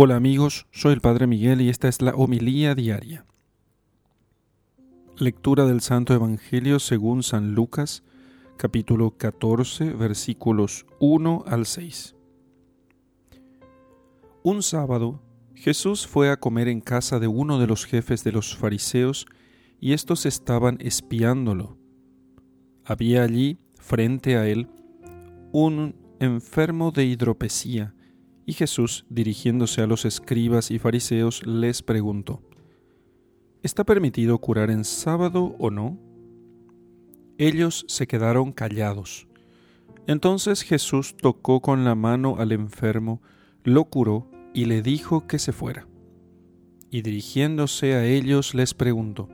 Hola amigos, soy el Padre Miguel y esta es la homilía diaria. Lectura del Santo Evangelio según San Lucas, capítulo 14, versículos 1 al 6. Un sábado, Jesús fue a comer en casa de uno de los jefes de los fariseos y estos estaban espiándolo. Había allí, frente a él, un enfermo de hidropesía y Jesús, dirigiéndose a los escribas y fariseos, les preguntó, ¿Está permitido curar en sábado o no? Ellos se quedaron callados. Entonces Jesús tocó con la mano al enfermo, lo curó y le dijo que se fuera. Y dirigiéndose a ellos les preguntó,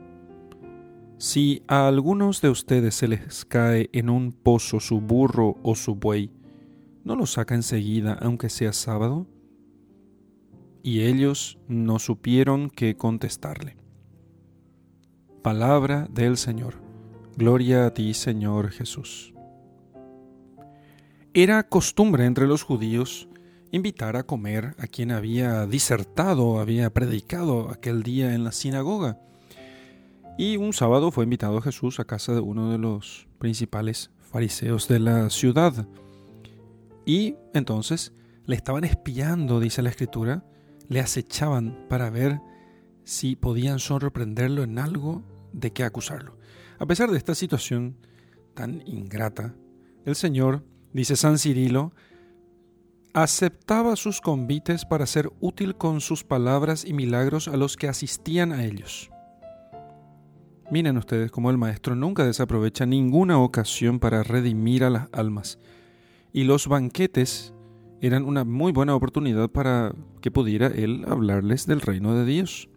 Si a algunos de ustedes se les cae en un pozo su burro o su buey, ¿no lo saca enseguida aunque sea sábado? Y ellos no supieron qué contestarle. Palabra del Señor. Gloria a ti, Señor Jesús. Era costumbre entre los judíos invitar a comer a quien había disertado, había predicado aquel día en la sinagoga. Y un sábado fue invitado Jesús a casa de uno de los principales fariseos de la ciudad. Y entonces le estaban espiando, dice la escritura, le acechaban para ver si podían sorprenderlo en algo de qué acusarlo. A pesar de esta situación tan ingrata, el Señor, dice San Cirilo, aceptaba sus convites para ser útil con sus palabras y milagros a los que asistían a ellos. Miren ustedes cómo el Maestro nunca desaprovecha ninguna ocasión para redimir a las almas y los banquetes eran una muy buena oportunidad para que pudiera él hablarles del reino de Dios.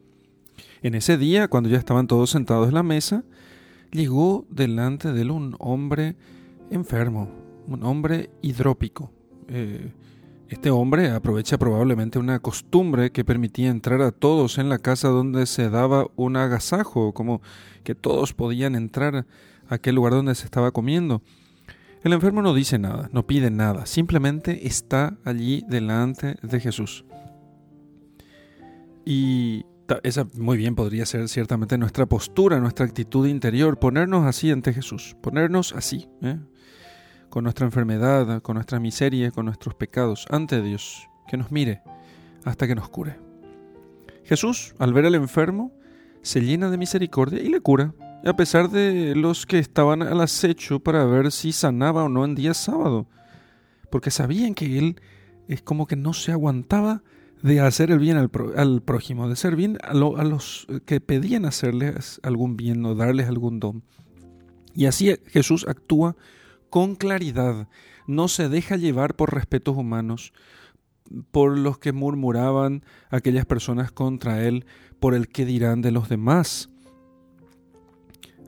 En ese día, cuando ya estaban todos sentados en la mesa, llegó delante de él un hombre enfermo, un hombre hidrópico. Eh, este hombre aprovecha probablemente una costumbre que permitía entrar a todos en la casa donde se daba un agasajo, como que todos podían entrar a aquel lugar donde se estaba comiendo. El enfermo no dice nada, no pide nada, simplemente está allí delante de Jesús. Y esa muy bien podría ser ciertamente nuestra postura, nuestra actitud interior, ponernos así ante Jesús, ponernos así, ¿eh? con nuestra enfermedad, con nuestra miseria, con nuestros pecados, ante Dios, que nos mire hasta que nos cure. Jesús, al ver al enfermo, se llena de misericordia y le cura, a pesar de los que estaban al acecho para ver si sanaba o no en día sábado, porque sabían que él es como que no se aguantaba de hacer el bien al, prójimo, de ser bien a, a, los que pedían hacerles algún bien o darles algún don. Y así Jesús actúa con claridad, no se deja llevar por respetos humanos, por los que murmuraban aquellas personas contra él, por el que dirán de los demás.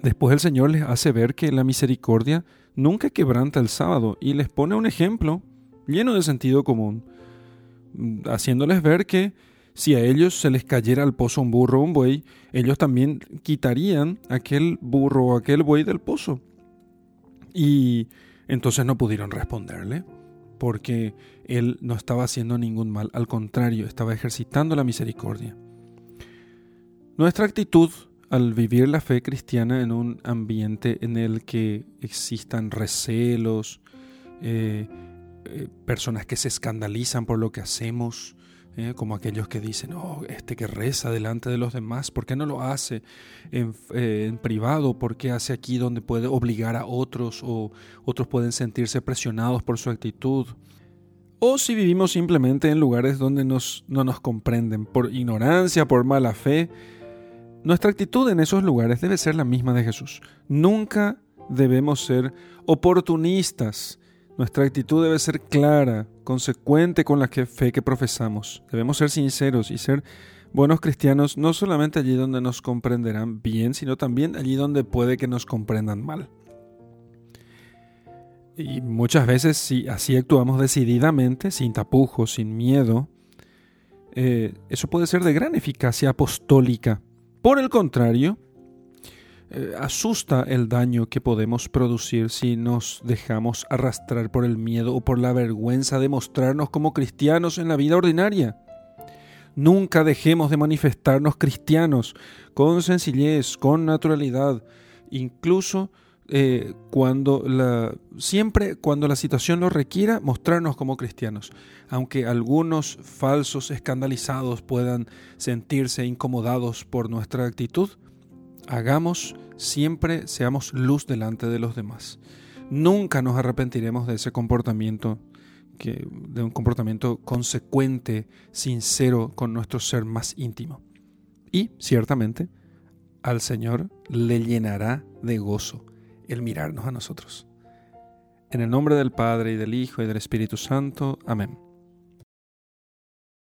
Después el Señor les hace ver que la misericordia nunca quebranta el sábado y les pone un ejemplo lleno de sentido común, haciéndoles ver que si a ellos se les cayera al pozo un burro o un buey, ellos también quitarían aquel burro o aquel buey del pozo. Y entonces no pudieron responderle, porque él no estaba haciendo ningún mal, al contrario, estaba ejercitando la misericordia. Nuestra actitud al vivir la fe cristiana en un ambiente en el que existan recelos, eh, eh, personas que se escandalizan por lo que hacemos, eh, como aquellos que dicen, oh, este que reza delante de los demás, ¿por qué no lo hace en, en, privado? ¿Por qué hace aquí donde puede obligar a otros o otros pueden sentirse presionados por su actitud? O si vivimos simplemente en lugares donde nos, no nos comprenden por ignorancia, por mala fe, nuestra actitud en esos lugares debe ser la misma de Jesús. Nunca debemos ser oportunistas. Nuestra actitud debe ser clara, consecuente con la fe que profesamos. Debemos ser sinceros y ser buenos cristianos no solamente allí donde nos comprenderán bien, sino también allí donde puede que nos comprendan mal. Y muchas veces si así actuamos decididamente, sin tapujos, sin miedo, eh, eso puede ser de gran eficacia apostólica por el contrario, eh, asusta el daño que podemos producir si nos dejamos arrastrar por el miedo o por la vergüenza de mostrarnos como cristianos en la vida ordinaria. Nunca dejemos de manifestarnos cristianos con sencillez, con naturalidad, incluso eh, cuando siempre cuando la situación lo requiera, mostrarnos como cristianos. Aunque algunos falsos escandalizados puedan sentirse incomodados por nuestra actitud, hagamos siempre, seamos luz delante de los demás. Nunca nos arrepentiremos de ese comportamiento, que, de un comportamiento consecuente, sincero con nuestro ser más íntimo. Y ciertamente al Señor le llenará de gozo el mirarnos a nosotros. En el nombre del Padre y del Hijo y del Espíritu Santo. Amén.